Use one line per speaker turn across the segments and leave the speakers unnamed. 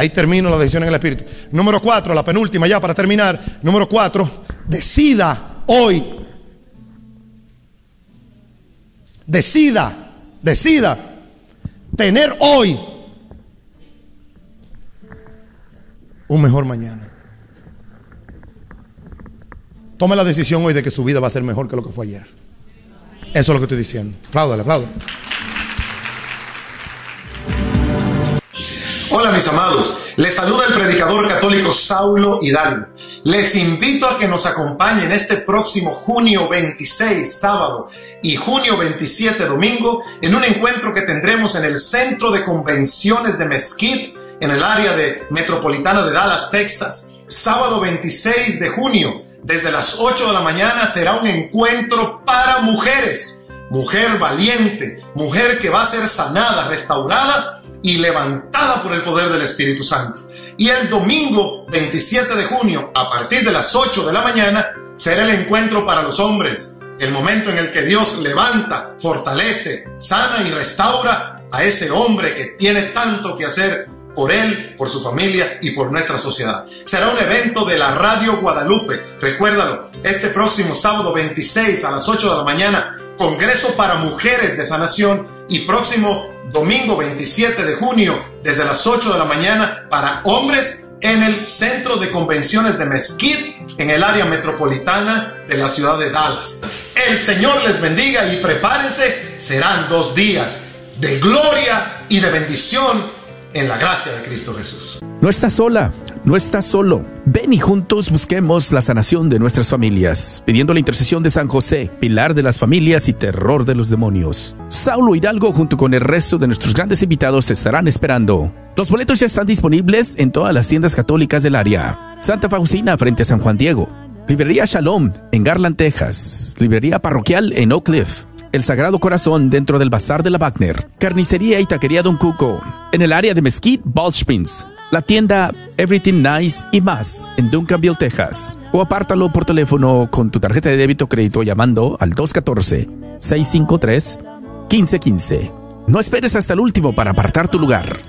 Ahí termino la decisión en el Espíritu. Número cuatro, la penúltima ya para terminar. Número cuatro, decida hoy. Decida, decida tener hoy un mejor mañana. Tome la decisión hoy de que su vida va a ser mejor que lo que fue ayer. Eso es lo que estoy diciendo. Apláudale, apláudale.
Hola mis amados, les saluda el predicador católico Saulo Hidalgo. Les invito a que nos acompañen este próximo junio 26, sábado, y junio 27, domingo, en un encuentro que tendremos en el Centro de Convenciones de Mesquite, en el área de metropolitana de Dallas, Texas. Sábado 26 de junio, desde las 8 de la mañana, será un encuentro para mujeres. Mujer valiente, mujer que va a ser sanada, restaurada y levantada por el poder del Espíritu Santo. Y el domingo 27 de junio, a partir de las 8 de la mañana, será el encuentro para los hombres, el momento en el que Dios levanta, fortalece, sana y restaura a ese hombre que tiene tanto que hacer por él, por su familia y por nuestra sociedad. Será un evento de la Radio Guadalupe. Recuérdalo, este próximo sábado 26 a las 8 de la mañana, Congreso para Mujeres de Sanación y próximo domingo 27 de junio desde las 8 de la mañana para hombres en el Centro de Convenciones de Mesquite en el área metropolitana de la ciudad de Dallas. El Señor les bendiga y prepárense, serán dos días de gloria y de bendición en la gracia de Cristo Jesús.
No estás sola, no estás solo. Ven y juntos busquemos la sanación de nuestras familias, pidiendo la intercesión de San José, pilar de las familias y terror de los demonios. Saulo Hidalgo junto con el resto de nuestros grandes invitados estarán esperando. Los boletos ya están disponibles en todas las tiendas católicas del área. Santa Faustina frente a San Juan Diego. Librería Shalom en Garland, Texas. Librería Parroquial en Oak Cliff el Sagrado Corazón dentro del Bazar de la Wagner, Carnicería y Taquería Don Cuco, en el área de Mesquite, Ballsprings, la tienda Everything Nice y más en Duncanville, Texas. O apártalo por teléfono con tu tarjeta de débito o crédito llamando al 214-653-1515. No esperes hasta el último para apartar tu lugar.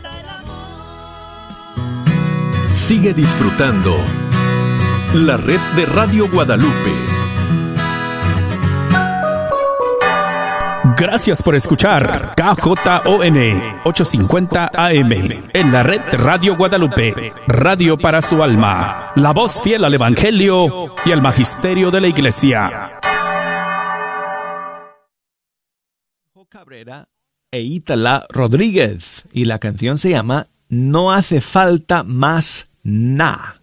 Sigue disfrutando la red de Radio Guadalupe.
Gracias por escuchar KJON 850 AM en la red Radio Guadalupe, radio para su alma, la voz fiel al Evangelio y al Magisterio de la Iglesia.
Cabrera e Itala Rodríguez y la canción se llama No hace falta más nada.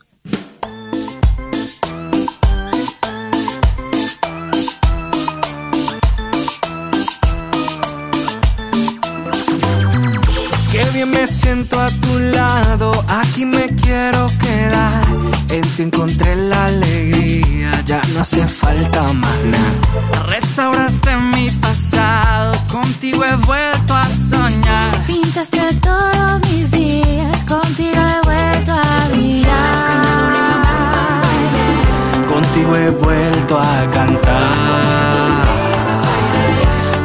Me siento a tu lado, aquí me quiero quedar. En ti encontré la alegría, ya no hace falta más nada. Restauraste mi pasado, contigo he vuelto a soñar.
Pintaste todos mis días, contigo he vuelto a brillar.
Contigo he vuelto a cantar.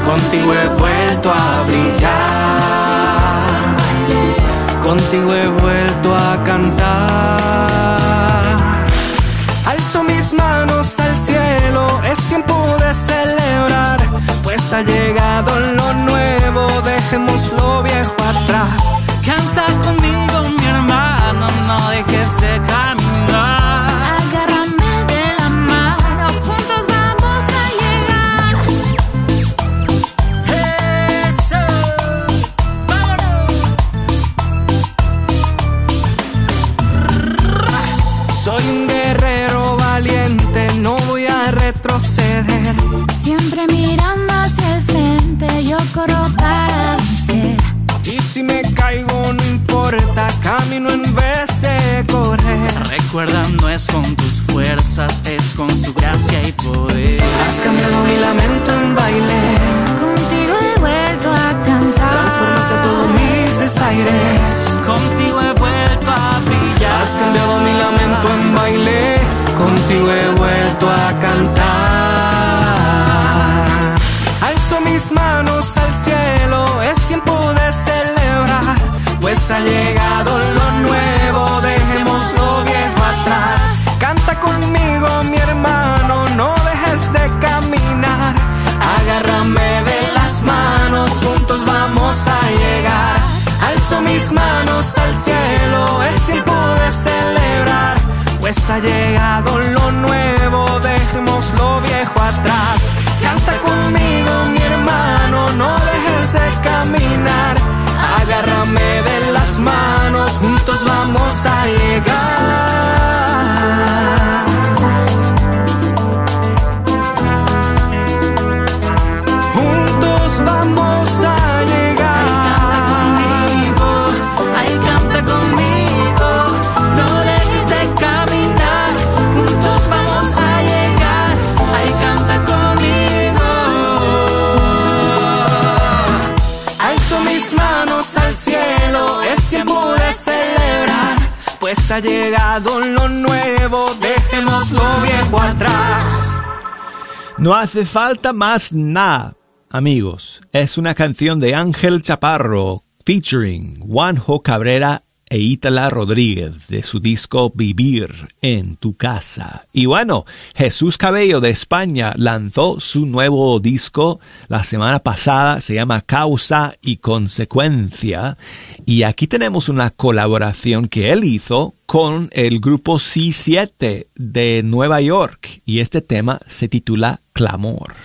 Contigo he vuelto a brillar contigo he vuelto a cantar. Alzo mis manos al cielo, es tiempo de celebrar, pues ha llegado lo nuevo, dejemos lo viejo atrás. Canta conmigo, mi hermano, no dejes de caminar. Ha llegado lo nuevo,
dejemos lo viejo atrás. No
hace falta más nada, amigos. Es una canción de Ángel Chaparro featuring Juanjo Cabrera e Ítala Rodríguez de su disco Vivir en tu casa. Y bueno, Jesús Cabello de España lanzó su nuevo disco la semana pasada, se llama Causa y Consecuencia. Y aquí tenemos una colaboración que él hizo con el grupo C7 de Nueva York. Y este tema se titula Clamor.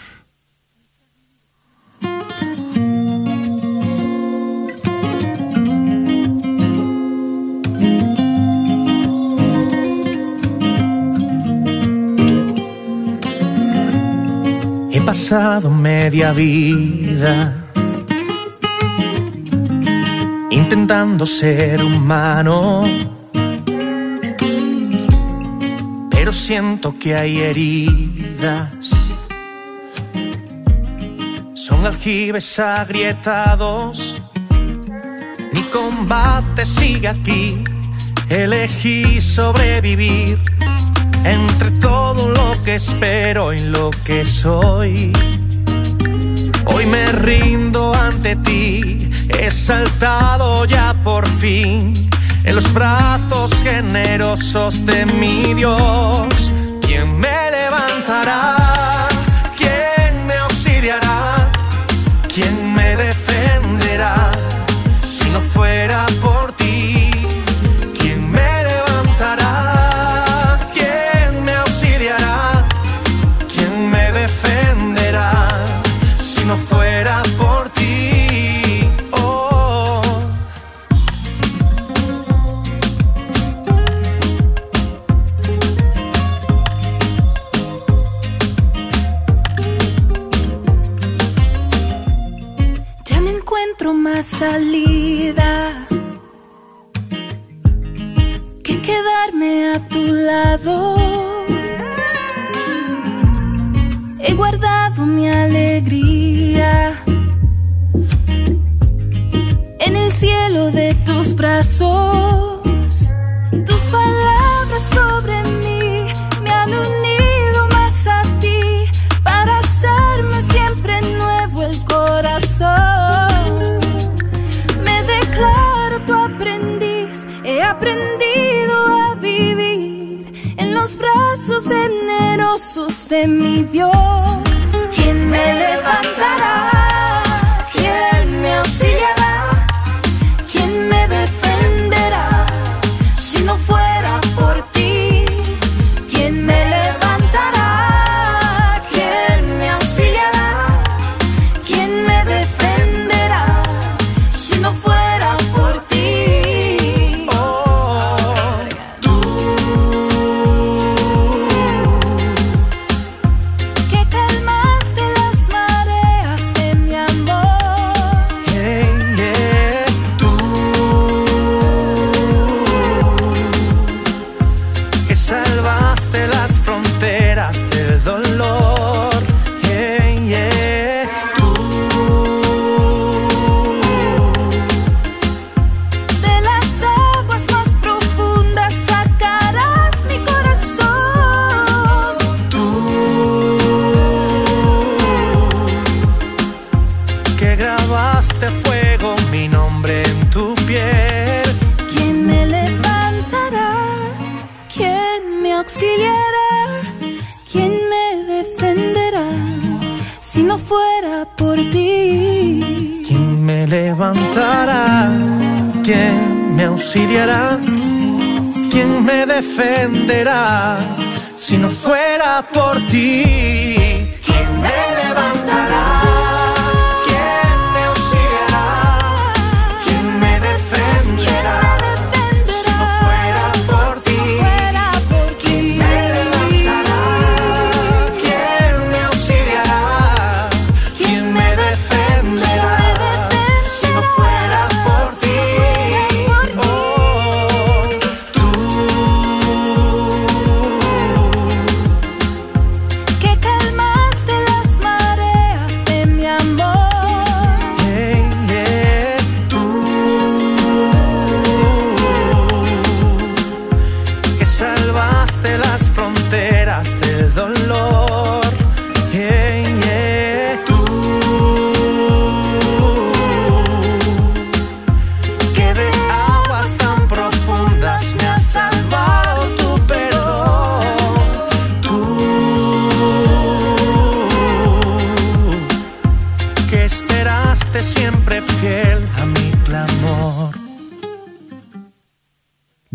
Pasado media vida intentando ser humano, pero siento que hay heridas. Son aljibes agrietados. Mi combate sigue aquí. Elegí sobrevivir entre todo lo que espero y lo que soy. Hoy me rindo ante ti, he saltado ya por fin en los brazos generosos de mi Dios. ¿Quién me levantará?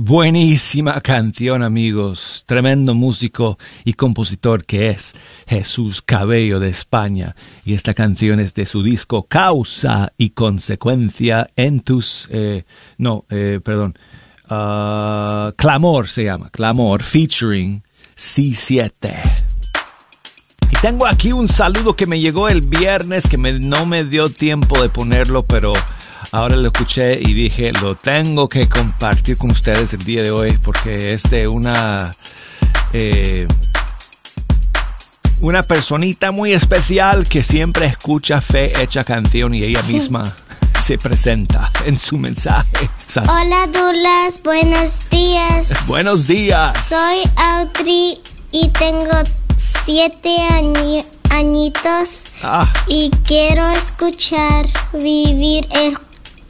Buenísima canción, amigos. Tremendo músico y compositor que es Jesús Cabello de España. Y esta canción es de su disco Causa y Consecuencia en tus... eh, no, eh, perdón. Ah, Clamor se llama. Clamor, featuring C7. Y tengo aquí un saludo que me llegó el viernes que me- no me dio tiempo de ponerlo, pero ahora lo escuché y dije, lo tengo que compartir con ustedes el día de hoy porque es de una... eh, una personita muy especial que siempre escucha Fe Hecha Canción y ella misma se presenta en su mensaje. Sas-
Hola Dulas, buenos días.
Buenos días.
Soy Audrey y tengo siete añi- añitos
Ah,
y quiero escuchar Vivir el,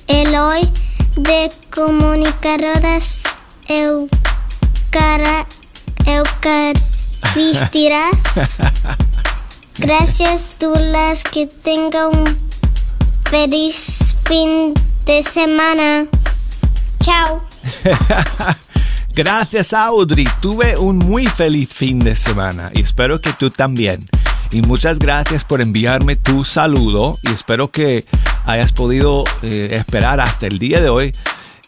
el Hoy de Comunicadoras Eucara, Eucaristirás. Gracias Dulas, que tenga un feliz fin de semana. Chao.
Gracias Audrey, tuve un muy feliz fin de semana y espero que tú también. Y muchas gracias por enviarme tu saludo y espero que hayas podido eh, esperar hasta el día de hoy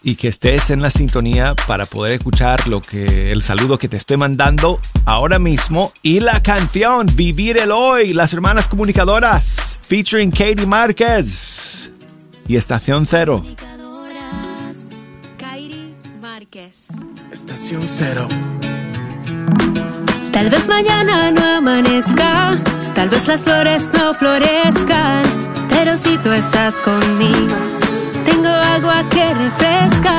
y que estés en la sintonía para poder escuchar lo que el saludo que te estoy mandando ahora mismo y la canción Vivir el Hoy, las hermanas comunicadoras, featuring Katie Márquez y Estación Cero.
Márquez.
Estación cero.
Tal vez mañana no amanezca, tal vez las flores no florezcan, pero si tú estás conmigo, tengo agua que refresca.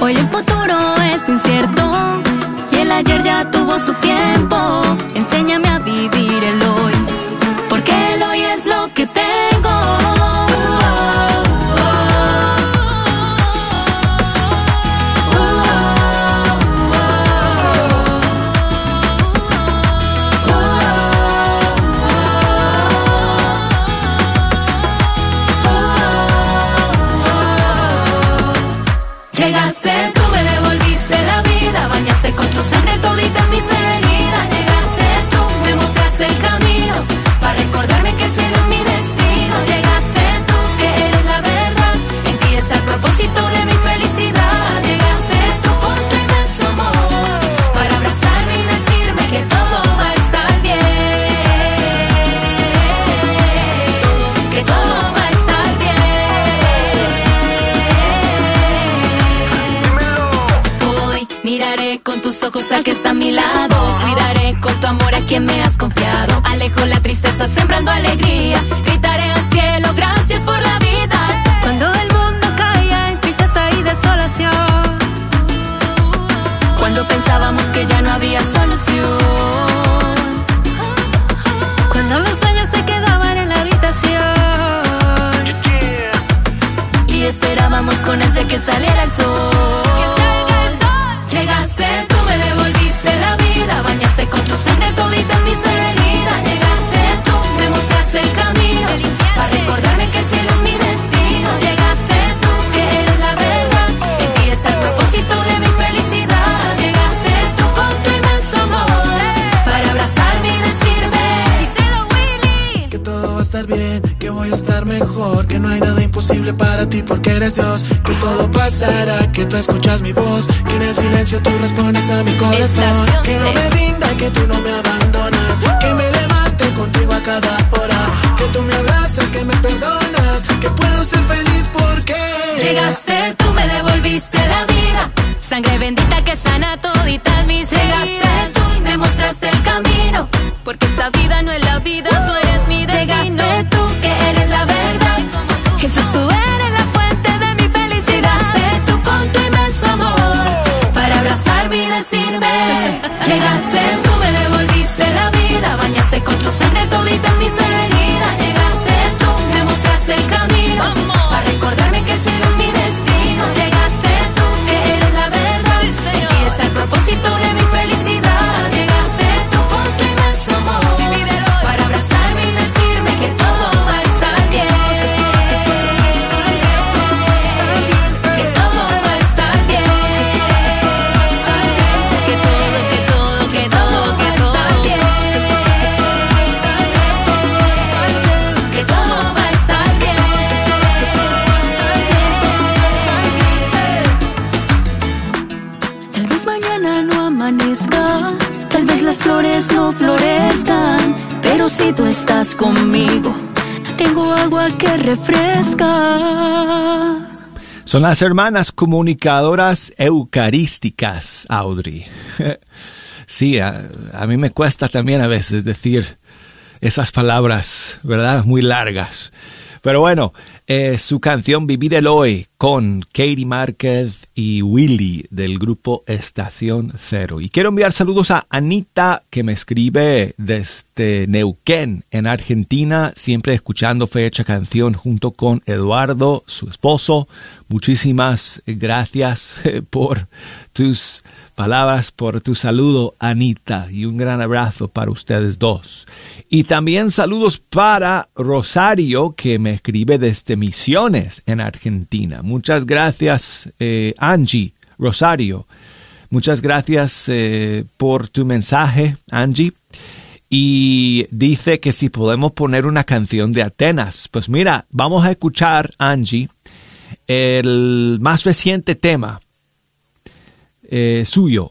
Hoy el futuro es incierto y el ayer ya tuvo su tiempo. Enséñame a ojos al que está a mi lado. Cuidaré con tu amor a quien me has confiado. Alejo la tristeza sembrando alegría. Gritaré al cielo, gracias por la vida.
Cuando el mundo caía en tristeza y desolación,
Cuando pensábamos que ya no había solución.
cuando los sueños se quedaban en la habitación.
Y esperábamos con ese que saliera el sol.
Imposible para ti porque eres Dios. Que todo pasará, que tú escuchas mi voz, que en el silencio tú respondes a mi corazón.
Estación
Que no me rinda, que tú no me abandonas, que me levante contigo a cada hora, que tú me abrazas, que me perdonas, que puedo ser feliz porque
Llegaste, tú me devolviste la vida. Sangre bendita que sana toditas mis Llegaste tú y me mostraste el camino. Porque esta vida no es la vida, decirme.
Conmigo, tengo agua que refresca.
Son las hermanas comunicadoras eucarísticas, Audrey. Sí, a, a mí me cuesta también a veces decir esas palabras, ¿verdad? Muy largas. Pero bueno, eh, su canción Vivir el Hoy con Katie Márquez y Willy del grupo Estación Cero. Y quiero enviar saludos a Anita que me escribe desde Neuquén, en Argentina, siempre escuchando Fecha Canción junto con Eduardo, su esposo. Muchísimas gracias eh, por tus palabras, por tu saludo, Anita, y un gran abrazo para ustedes dos. Y también saludos para Rosario, que me escribe desde Misiones, en Argentina. Muchas gracias, eh, Angie, Rosario. Muchas gracias eh, por tu mensaje, Angie. Y dice que si podemos poner una canción de Atenas. Pues mira, vamos a escuchar, Angie, el más reciente tema eh, suyo,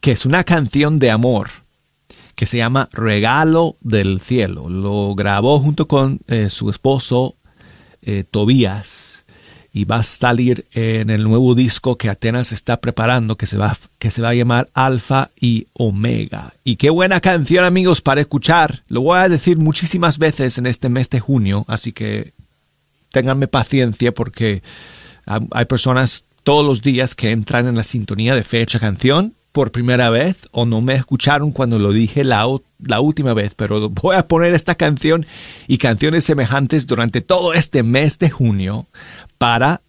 que es una canción de amor que se llama Regalo del Cielo. Lo grabó junto con su esposo eh, Tobías y va a salir en el nuevo disco que Atenas está preparando que se va, que se va a llamar Alfa y Omega. Y qué buena canción amigos para escuchar. Lo voy a decir muchísimas veces en este mes de junio, así que ténganme paciencia porque hay hay personas todos los días que entran en la sintonía de fecha canción por primera vez o no me escucharon cuando lo dije la, la última vez, pero voy a poner esta canción y canciones semejantes durante todo este mes de junio para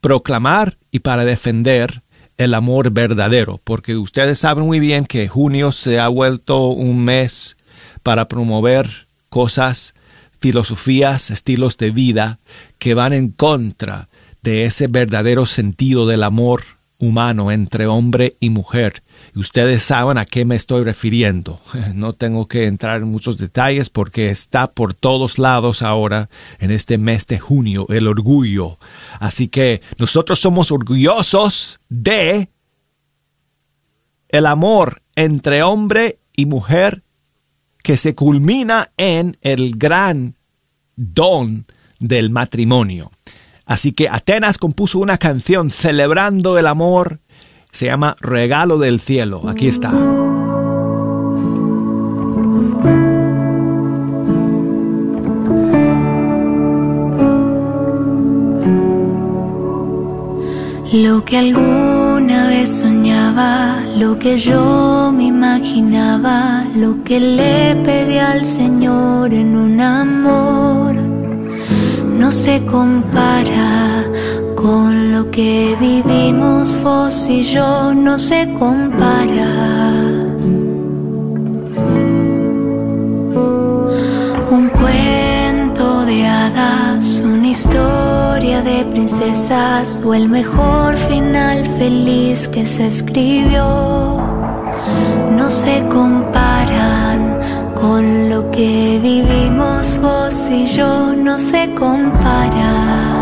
proclamar y para defender el amor verdadero, porque ustedes saben muy bien que junio se ha vuelto un mes para promover cosas, filosofías, estilos de vida que van en contra de ese verdadero sentido del amor humano entre hombre y mujer. Y ustedes saben a qué me estoy refiriendo. No tengo que entrar en muchos detalles porque está por todos lados ahora en este mes de junio el orgullo. Así que nosotros somos orgullosos de el amor entre hombre y mujer que se culmina en el gran don del matrimonio. Así que Atenas compuso una canción celebrando el amor, se llama Regalo del Cielo. Aquí está.
Lo que alguna vez soñaba, lo que yo me imaginaba, lo que le pedí al Señor en un amor, no se compara con lo que vivimos vos y yo, no se compara. Un cuento de hadas, una historia de princesas o el mejor final feliz que se escribió. No se comparan Lo que vivimos vos y yo no se comparan.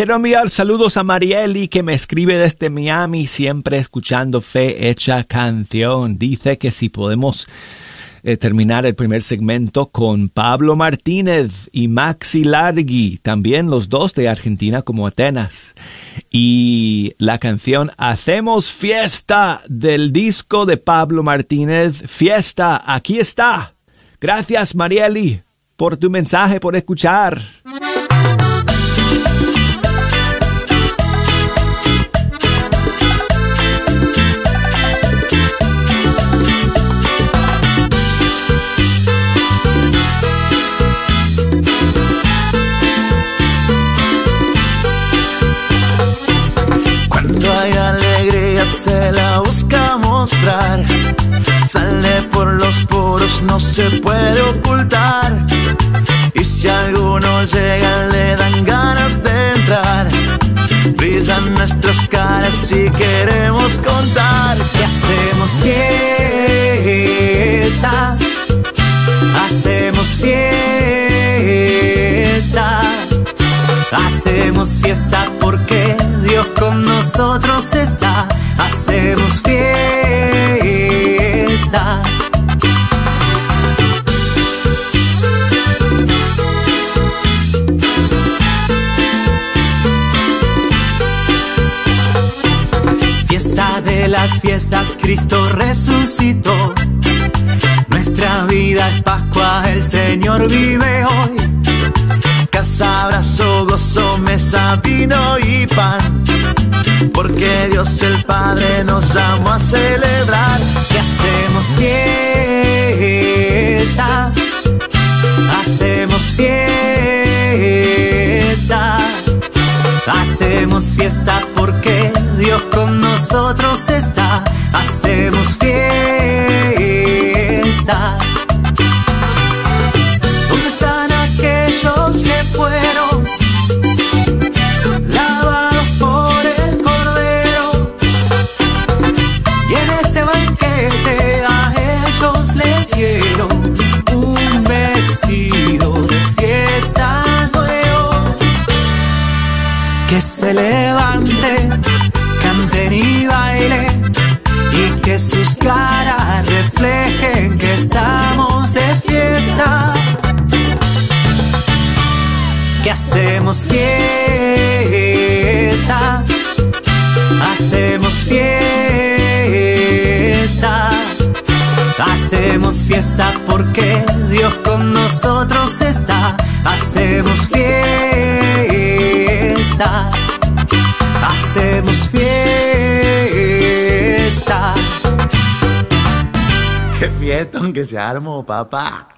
Quiero enviar saludos a Marieli que me escribe desde Miami, siempre escuchando Fe Hecha Canción. Dice que si podemos eh, terminar el primer segmento con Pablo Martínez y Maxi Largui, también los dos de Argentina como Atenas. Y la canción Hacemos Fiesta del disco de Pablo Martínez, Fiesta, aquí está. Gracias Marieli por tu mensaje, por escuchar.
Se la busca mostrar. Sale por los poros, no se puede ocultar. Y si alguno llega le dan ganas de entrar. Brillan nuestras caras y queremos contar que hacemos fiesta. Hacemos fiesta. Hacemos fiesta porque nosotros está. Hacemos fiesta. Fiesta de las fiestas, Cristo resucitó. Nuestra vida es Pascua, el Señor vive hoy. Casa, abrazo, gozo, mesa, vino y pan. Porque Dios el Padre nos llama a celebrar que hacemos fiesta. Hacemos fiesta. Hacemos fiesta porque Dios con nosotros está. Hacemos fiesta. Se levante, canten y bailen y que sus caras reflejen que estamos de fiesta. hacemos fiesta, hacemos fiesta, hacemos fiesta porque Dios con nosotros está, hacemos fiesta, hacemos fiesta.
Qué fiesta aunque se armó, papá.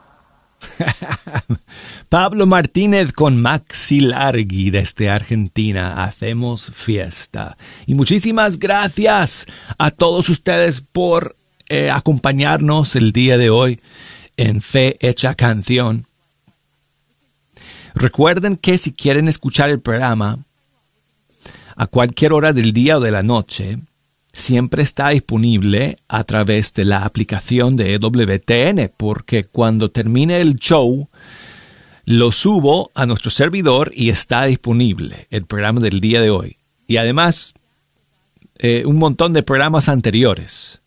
Pablo Martínez con Maxi Largui desde Argentina. Hacemos fiesta. Y muchísimas gracias a todos ustedes por eh, acompañarnos el día de hoy en Fe Hecha Canción. Recuerden que si quieren escuchar el programa a cualquier hora del día o de la noche, siempre está disponible a través de la aplicación de EWTN, porque cuando termine el show, lo subo a nuestro servidor y está disponible el programa del día de hoy. Y además, eh, un montón de programas anteriores.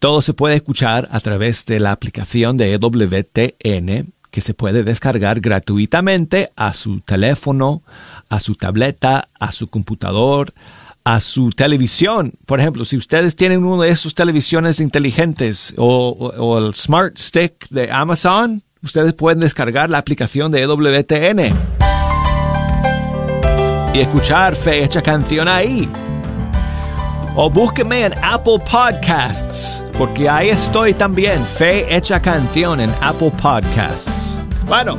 Todo se puede escuchar a través de la aplicación de EWTN, que se puede descargar gratuitamente a su teléfono, a su tableta, a su computador, a su televisión. Por ejemplo, si ustedes tienen uno de esos televisiones inteligentes o, o el Smart Stick de Amazon, ustedes pueden descargar la aplicación de EWTN y escuchar Fe Hecha Canción ahí. O búsqueme en Apple Podcasts, porque ahí estoy también, Fe Hecha Canción en Apple Podcasts. Bueno,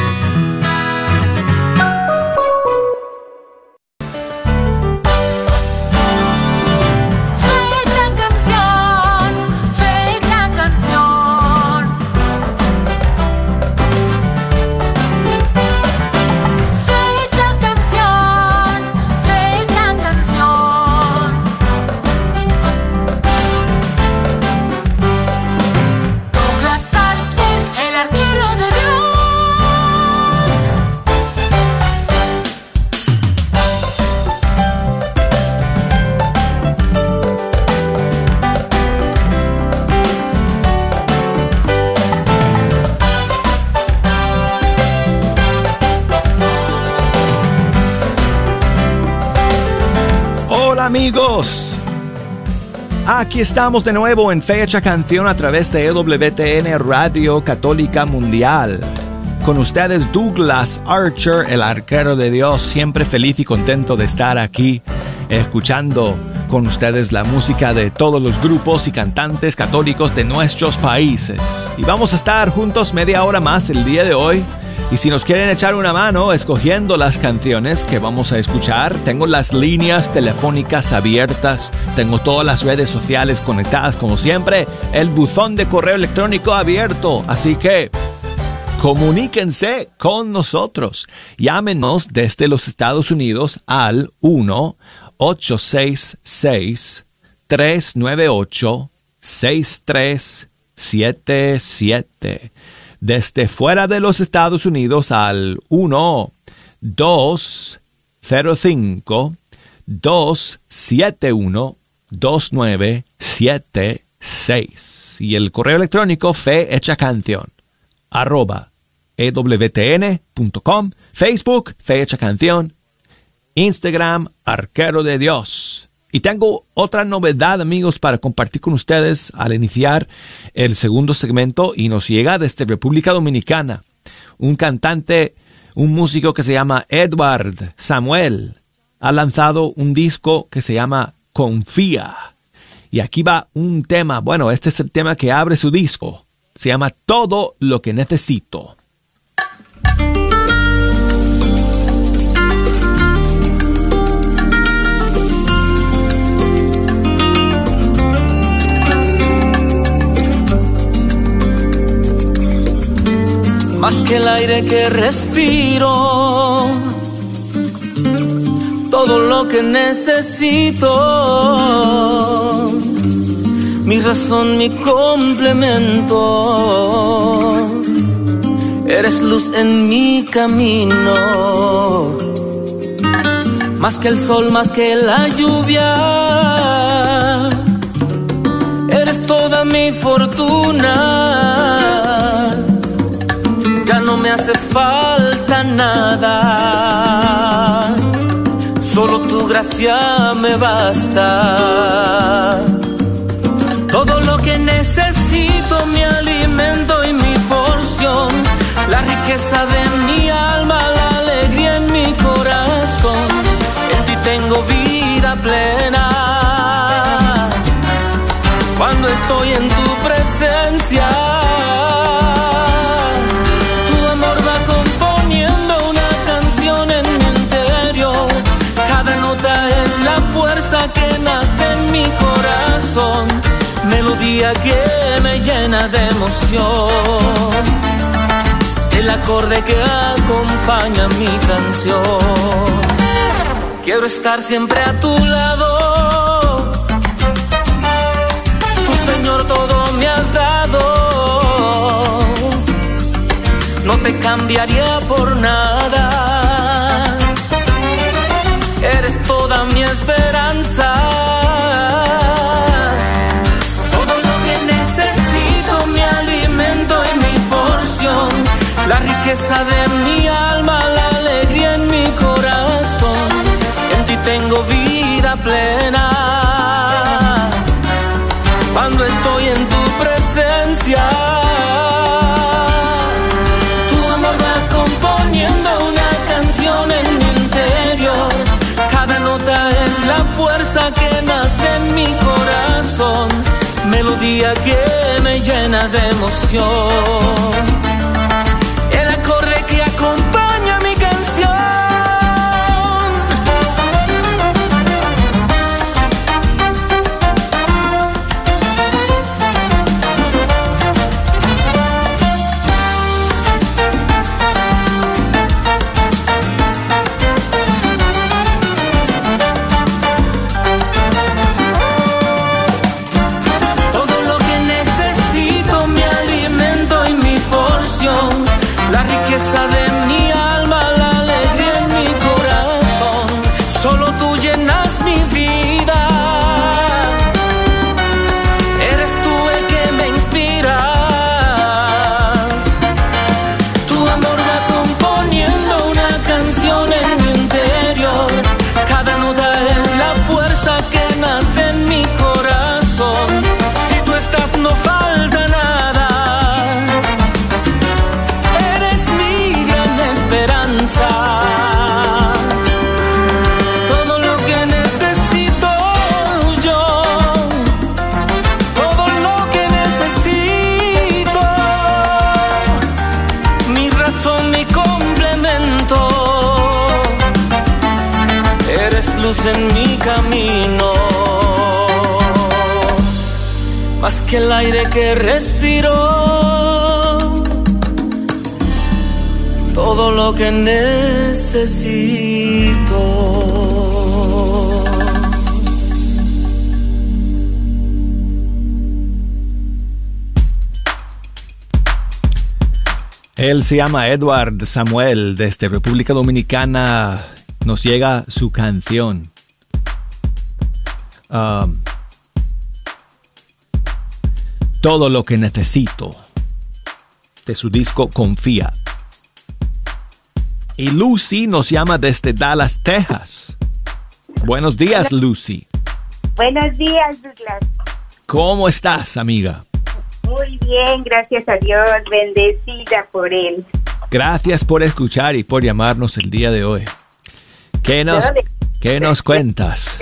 Amigos. Aquí estamos de nuevo en Fecha Canción a través de EWTN Radio Católica Mundial. Con ustedes Douglas Archer, el arquero de Dios, siempre feliz y contento de estar aquí escuchando con ustedes la música de todos los grupos y cantantes católicos de nuestros países. Y vamos a estar juntos media hora más el día de hoy. Y si nos quieren echar una mano escogiendo las canciones que vamos a escuchar, tengo las líneas telefónicas abiertas, tengo todas las redes sociales conectadas como siempre, el buzón de correo electrónico abierto, así que comuníquense con nosotros. Llámenos desde los Estados Unidos al 1 866 398 6377 desde fuera de los Estados Unidos al 1 205 271 2976 y el correo electrónico fe hecha canción arroba ewtn.com Facebook fe hecha canción Instagram arquero de Dios y tengo otra novedad, amigos, para compartir con ustedes al iniciar el segundo segmento y nos llega desde República Dominicana. Un cantante, un músico que se llama Edward Samuel ha lanzado un disco que se llama Confía. Y aquí va un tema, bueno, este es el tema que abre su disco. Se llama Todo lo que necesito.
Más que el aire que respiro, todo lo que necesito, mi razón, mi complemento, eres luz en mi camino, más que el sol, más que la lluvia, eres toda mi fortuna me hace falta nada, solo tu gracia me basta. Todo lo que necesito, mi alimento y mi porción, la riqueza de mi alma, la alegría en mi corazón, en ti tengo vida plena. Cuando estoy en tu presencia, melodía que me llena de emoción, el acorde que acompaña mi canción. Quiero estar siempre a tu lado, tu Señor todo me has dado, no te cambiaría por nada eres toda mi esperanza. La de mi alma, la alegría en mi corazón, en ti tengo vida plena. Cuando estoy en tu presencia. que nace en mi corazón, melodía que me llena de emoción. Años que respiro, todo lo que necesito.
Él se llama Edward Samuel desde República Dominicana. Nos llega su canción. Um, todo lo que necesito. De su disco Confía. Y Lucy nos llama desde Dallas, Texas. Buenos días, Lucy.
Buenos días, Douglas.
¿Cómo estás, amiga?
Muy bien, gracias a Dios, bendecida por él.
Gracias por escuchar y por llamarnos el día de hoy. ¿Qué nos, ¿qué nos cuentas?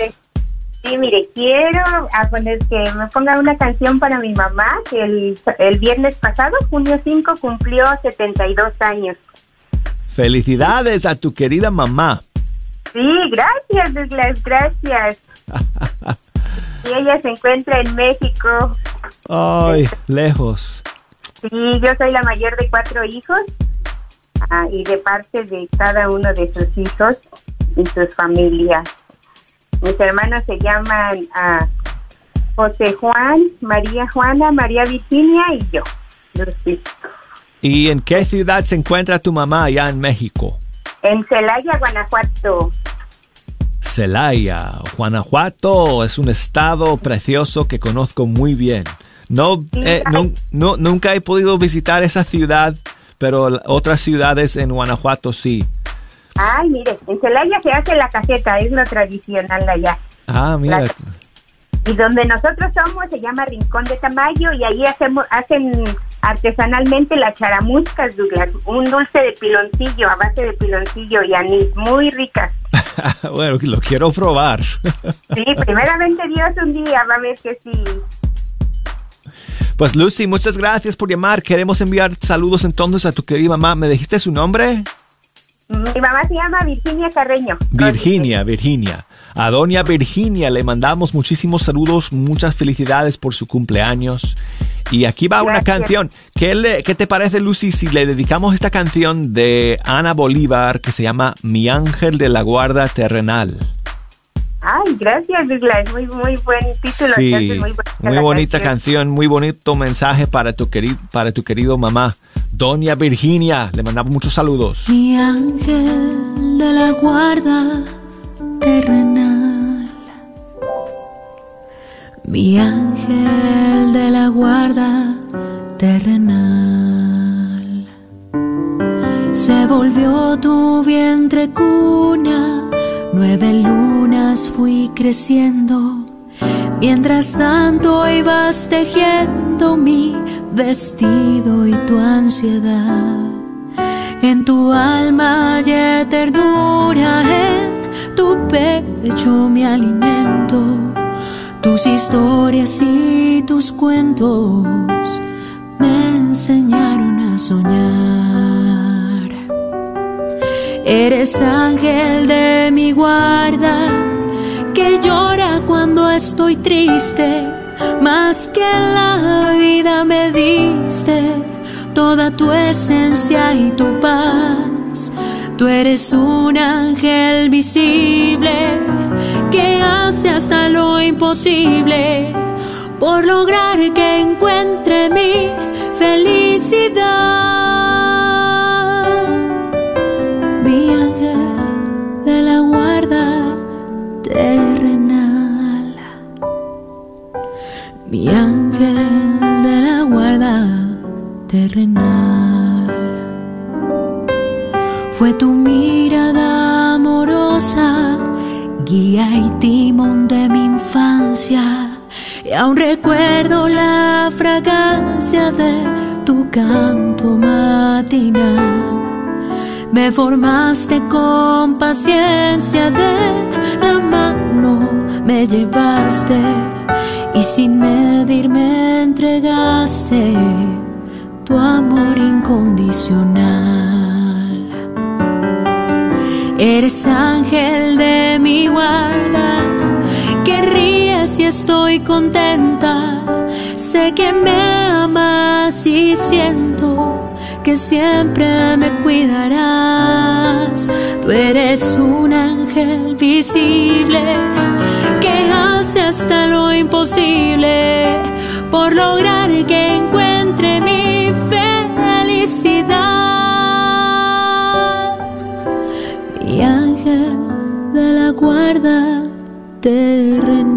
Sí, mire, quiero a poner que me ponga una canción para mi mamá, que el, el viernes pasado, junio 5, cumplió 72 años.
Felicidades a tu querida mamá.
Sí, gracias, Douglas, gracias. y ella se encuentra en México.
Ay, lejos.
Sí, yo soy la mayor de cuatro hijos ah, y de parte de cada uno de sus hijos y sus familias. Mis hermanos se llaman ah, José Juan, María Juana, María Virginia y yo.
¿Y en qué ciudad se encuentra tu mamá allá en México?
En Celaya, Guanajuato.
Celaya, Guanajuato es un estado precioso que conozco muy bien. No, eh, nu- nu- nunca he podido visitar esa ciudad, pero otras ciudades en Guanajuato sí.
Ay, mire, en Celaya se hace la caseta, es lo tradicional allá.
Ah, mira.
Y donde nosotros somos se llama Rincón de Tamayo y ahí hacemos, hacen artesanalmente las charamuscas, Douglas, un dulce de piloncillo, a base de piloncillo y anís, muy ricas.
bueno, lo quiero probar.
Sí, primeramente Dios un día va a ver que sí.
Pues Lucy, muchas gracias por llamar. Queremos enviar saludos entonces a tu querida mamá. ¿Me dijiste su nombre?
Mi mamá se llama Virginia Carreño.
Virginia, Virginia. A doña Virginia le mandamos muchísimos saludos, muchas felicidades por su cumpleaños. Y aquí va una canción. ¿Qué, le- ¿Qué te parece, Lucy, si le dedicamos esta canción de Ana Bolívar que se llama Mi ángel de la guarda terrenal?
Ay, gracias, Douglas, muy, muy buen título.
Sí,
entonces, muy bonita,
muy
la
bonita
canción.
canción, muy bonito mensaje para tu, querido, para tu querido mamá. Doña Virginia, le mandamos muchos saludos.
Mi ángel de la guarda terrenal. Mi ángel de la guarda terrenal. Se volvió tu vientre cuna, nueve lunas fui creciendo. Mientras tanto ibas tejiendo mi vestido y tu ansiedad. En tu alma hay ternura, en tu pecho mi alimento. Tus historias y tus cuentos me enseñaron a soñar. Eres ángel de mi guarda que llora cuando estoy triste, más que la vida me diste toda tu esencia y tu paz. Tú eres un ángel visible que hace hasta lo imposible por lograr que encuentre mi felicidad. Terrenal. Mi ángel de la guarda terrenal. Fue tu mirada amorosa, guía y timón de mi infancia. Y aún recuerdo la fragancia de tu canto matinal. Me formaste con paciencia de la mano, me llevaste y sin medir me entregaste tu amor incondicional. Eres ángel de mi guarda y estoy contenta. Sé que me amas y siento que siempre me cuidarás. Tú eres un ángel visible que hace hasta lo imposible por lograr que encuentre mi felicidad. Mi ángel de la guarda terrenal.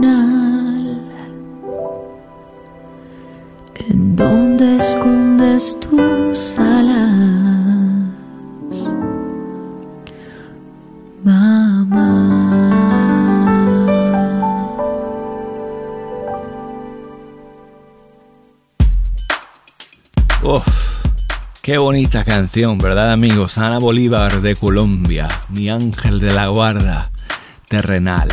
Qué bonita canción, ¿verdad amigos? Ana Bolívar de Colombia, mi ángel de la guarda terrenal.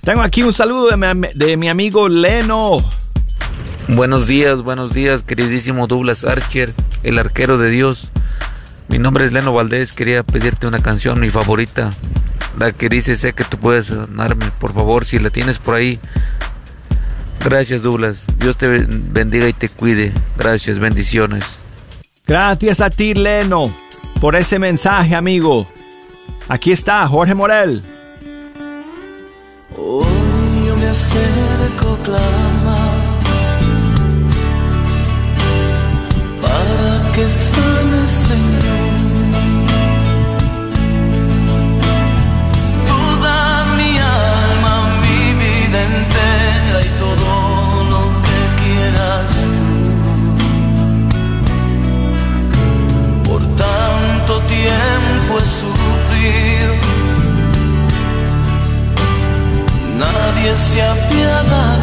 Tengo aquí un saludo de mi, de mi amigo Leno.
Buenos días, buenos días, queridísimo Douglas Archer, el arquero de Dios. Mi nombre es Leno Valdés, quería pedirte una canción, mi favorita, la que dice sé que tú puedes sanarme, por favor, si la tienes por ahí. Gracias Douglas, Dios te bendiga y te cuide. Gracias, bendiciones.
Gracias a ti, Leno, por ese mensaje, amigo. Aquí está Jorge Morel.
Hoy yo me acerco, clama, para É se apiedar.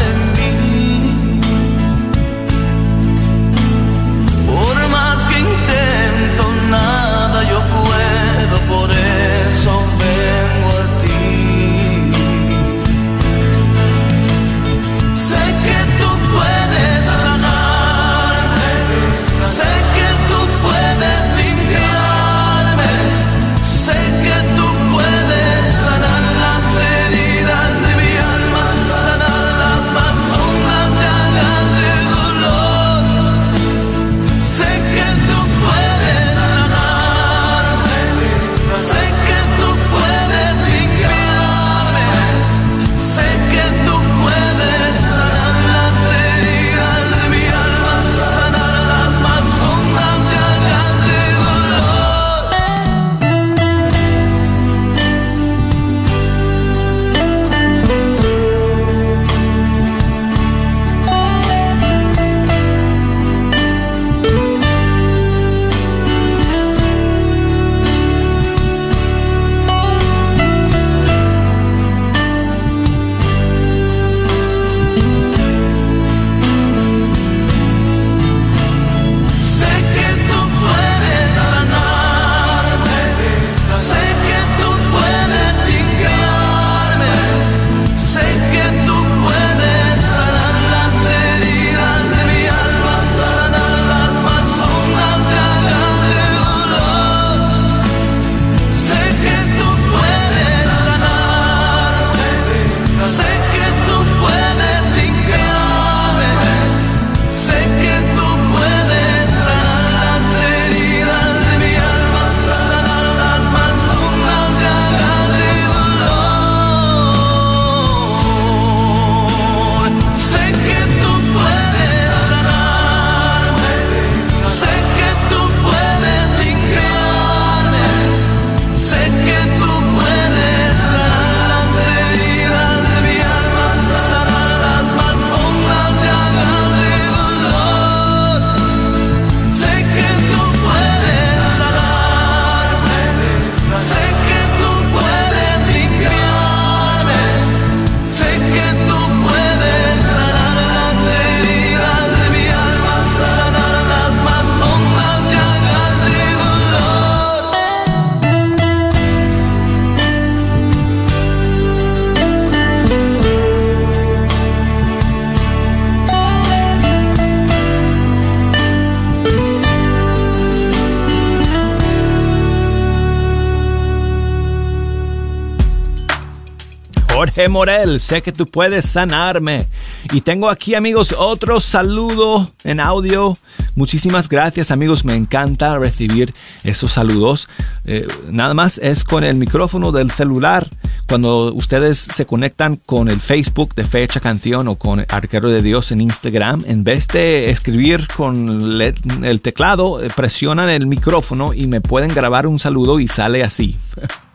Jorge Morel, sé que tú puedes sanarme. Y tengo aquí amigos otro saludo en audio. Muchísimas gracias amigos, me encanta recibir esos saludos. Eh, nada más es con el micrófono del celular. Cuando ustedes se conectan con el Facebook de Fecha Canción o con Arquero de Dios en Instagram, en vez de escribir con el teclado, eh, presionan el micrófono y me pueden grabar un saludo y sale así.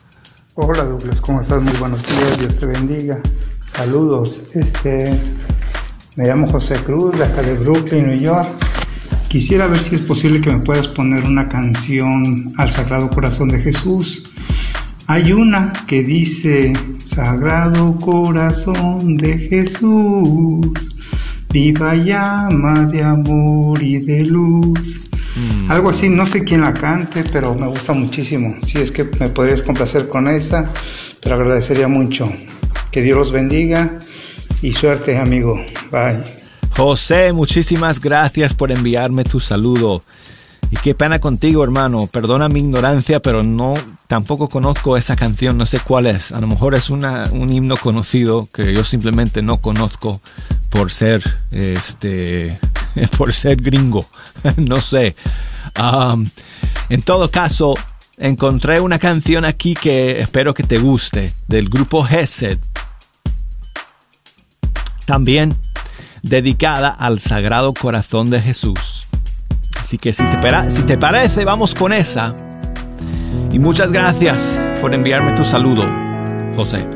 Hola Douglas, ¿cómo estás? Muy buenos días, Dios te bendiga. Saludos. Este, me llamo José Cruz, de acá de Brooklyn, New York. Quisiera ver si es posible que me puedas poner una canción al Sagrado Corazón de Jesús. Hay una que dice, Sagrado Corazón de Jesús, viva llama de amor y de luz. Mm. Algo así, no sé quién la cante, pero me gusta muchísimo. Si es que me podrías complacer con esa, te lo agradecería mucho. Que Dios los bendiga y suerte, amigo. Bye.
José, muchísimas gracias por enviarme tu saludo. Y qué pena contigo, hermano. Perdona mi ignorancia, pero no tampoco conozco esa canción, no sé cuál es. A lo mejor es una, un himno conocido que yo simplemente no conozco por ser este por ser gringo. no sé. en todo caso, encontré una canción aquí que espero que te guste, del grupo Hesed. También dedicada al Sagrado Corazón de Jesús. Así que si te, si te parece, vamos con esa. Y muchas gracias por enviarme tu saludo, José.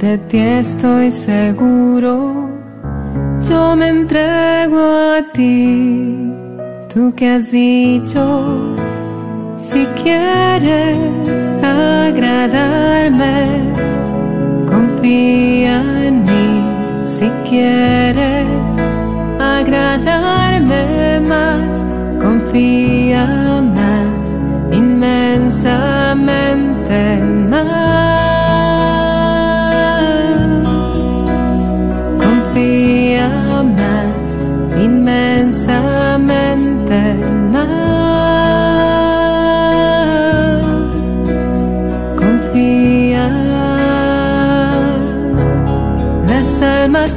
de ti estoy seguro, yo me entrego a ti, tú que has dicho, si quieres agradarme, confía en mí, si quieres agradarme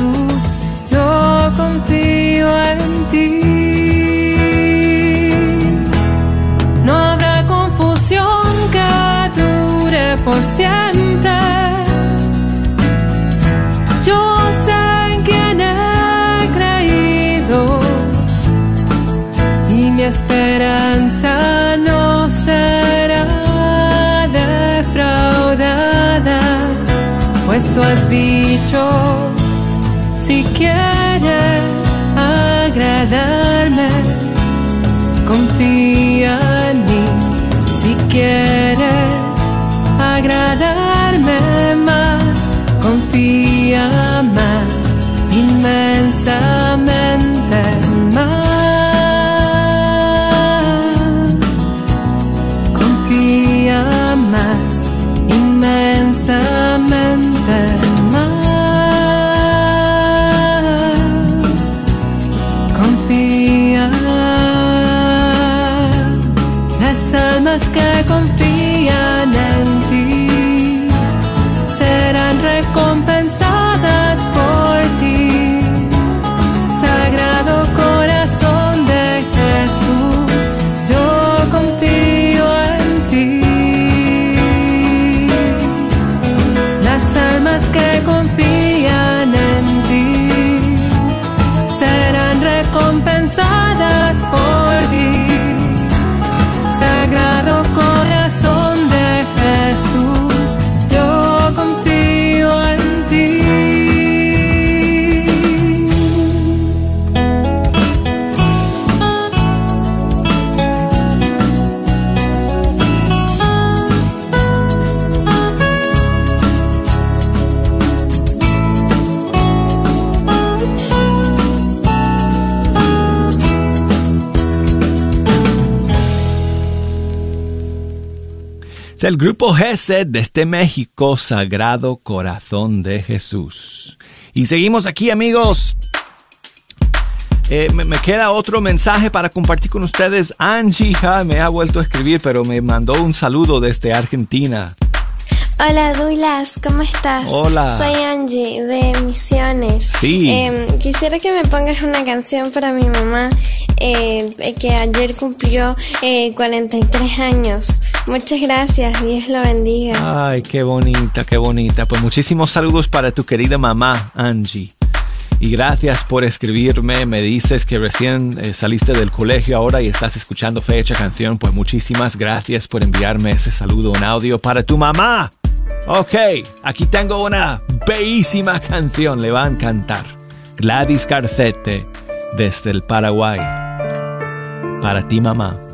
Jesús, yo confío en ti. No habrá confusión que dure por siempre. Yo sé en quién he creído y mi esperanza no será pues tú has dicho, si quieres agradarme, confía en mí, si quieres agradarme
grupo GESED desde México, Sagrado Corazón de Jesús. Y seguimos aquí, amigos. Eh, me, me queda otro mensaje para compartir con ustedes. Angie ja, me ha vuelto a escribir, pero me mandó un saludo desde Argentina.
Hola Douglas, ¿cómo estás?
Hola.
Soy Angie de Misiones.
Sí.
Em, quisiera que me pongas una canción para mi mamá eh, que ayer cumplió eh, 43 años. Muchas gracias, Dios lo bendiga.
Ay, qué bonita, qué bonita. Pues muchísimos saludos para tu querida mamá, Angie. Y gracias por escribirme. Me dices que recién eh, saliste del colegio ahora y estás escuchando Fecha Canción. Pues muchísimas gracias por enviarme ese saludo en audio para tu mamá. Ok, aquí tengo una bellísima canción. Le va a encantar. Gladys Carcete desde el Paraguay. Para ti, mamá.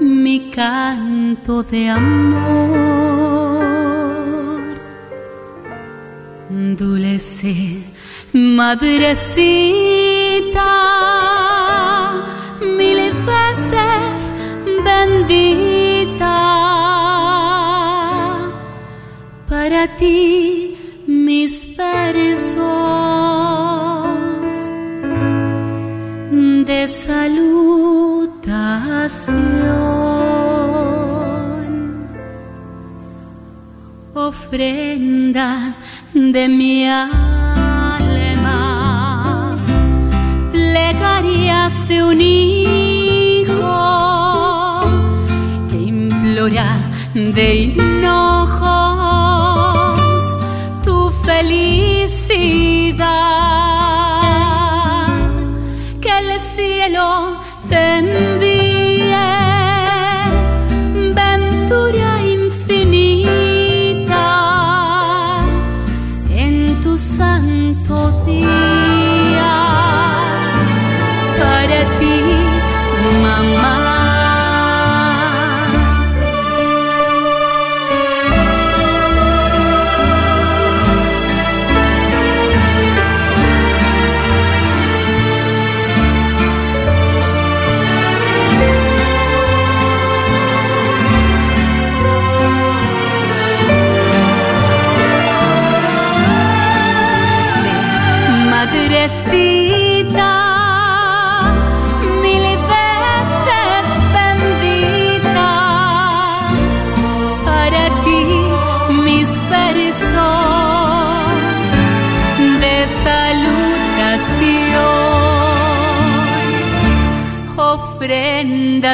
Mi canto de amor. Dulce madrecita, mil veces bendita. Para ti salutación, ofrenda de mi alma, plegarias de un hijo que implora de hinojos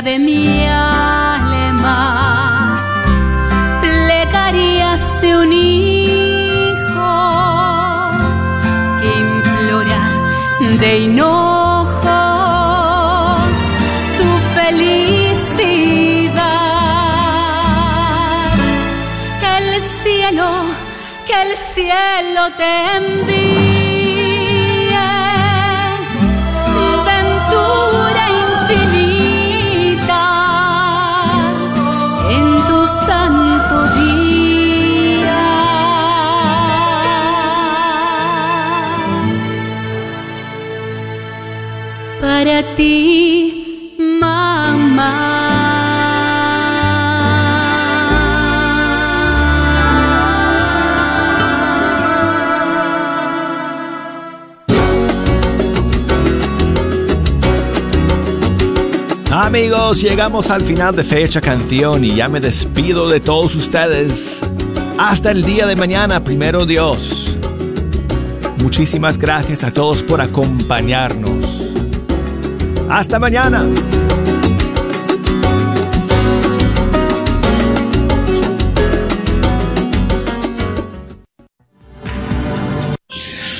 de mi alma, plegarias de un hijo que implora de hinojos tu felicidad. Que el cielo, que el cielo te envíe
Amigos, llegamos al final de Fecha Canción y ya me despido de todos ustedes. Hasta el día de mañana, primero Dios. Muchísimas gracias a todos por acompañarnos. Hasta mañana.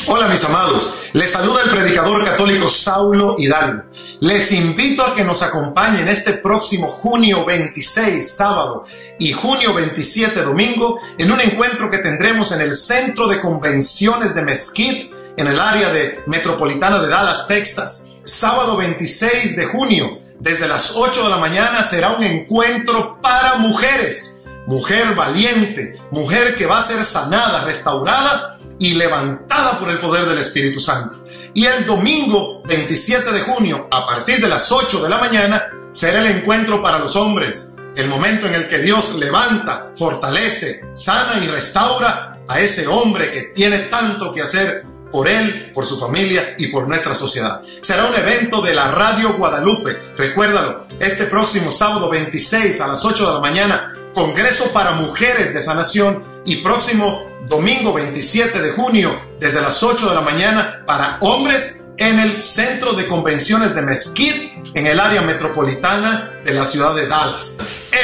Hola mis amados, les saluda el predicador católico Saulo Hidalgo. Les invito a que nos acompañen este próximo junio 26, sábado, y junio 27, domingo, en un encuentro que tendremos en el Centro de Convenciones de Mesquite, en el área de metropolitana de Dallas, Texas. Sábado 26 de junio, desde las 8 de la mañana, será un encuentro para mujeres. Mujer valiente, mujer que va a ser sanada, restaurada y levantada por el poder del Espíritu Santo. Y el domingo 27 de junio, a partir de las 8 de la mañana, será el encuentro para los hombres, el momento en el que Dios levanta, fortalece, sana y restaura a ese hombre que tiene tanto que hacer por él, por su familia y por nuestra sociedad. Será un evento de la Radio Guadalupe. Recuérdalo, este próximo sábado 26 a las 8 de la mañana, Congreso para Mujeres de Sanación y próximo domingo 27 de junio desde las 8 de la mañana para hombres en el Centro de Convenciones de Mesquite en el área metropolitana de la ciudad de Dallas.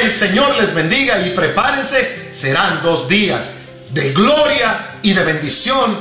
El Señor les bendiga y prepárense, serán dos días de gloria y de bendición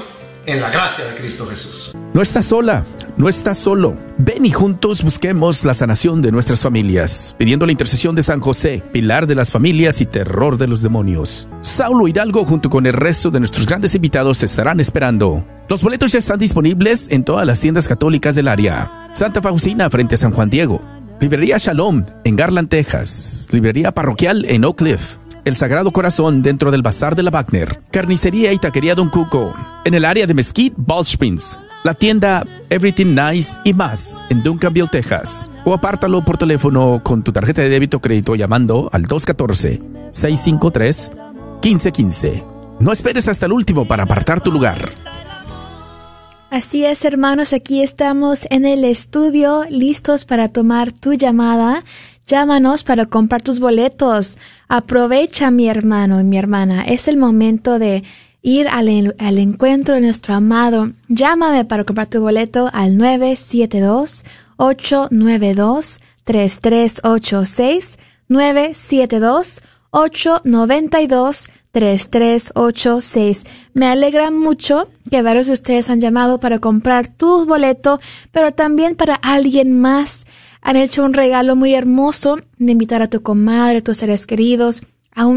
en la gracia de Cristo Jesús.
No estás sola, no estás solo. Ven y juntos busquemos la sanación de nuestras familias, pidiendo la intercesión de San José, pilar de las familias y terror de los demonios. Saulo Hidalgo junto con el resto de nuestros grandes invitados estarán esperando. Los boletos ya están disponibles en todas las tiendas católicas del área. Santa Faustina frente a San Juan Diego. Librería Shalom en Garland, Texas. Librería Parroquial en Oak Cliff. El Sagrado Corazón dentro del Bazar de la Wagner, Carnicería y Taquería Don Cuco, en el área de Mesquite, Ballsprings, la tienda Everything Nice y más en Duncanville, Texas. O apártalo por teléfono con tu tarjeta de débito o crédito llamando al 214-653-1515. No esperes hasta el último para apartar tu lugar.
Así es, hermanos, aquí estamos en el estudio listos para tomar tu llamada. Llámanos para comprar tus boletos. Aprovecha, mi hermano y mi hermana. Es el momento de ir al, al, encuentro de nuestro amado. Llámame para comprar tu boleto al 972-892-3386. 972-892-3386. Me alegra mucho que varios de ustedes han llamado para comprar tu boleto, pero también para alguien más han hecho un regalo muy hermoso de invitar a tu comadre, a tus seres queridos, a un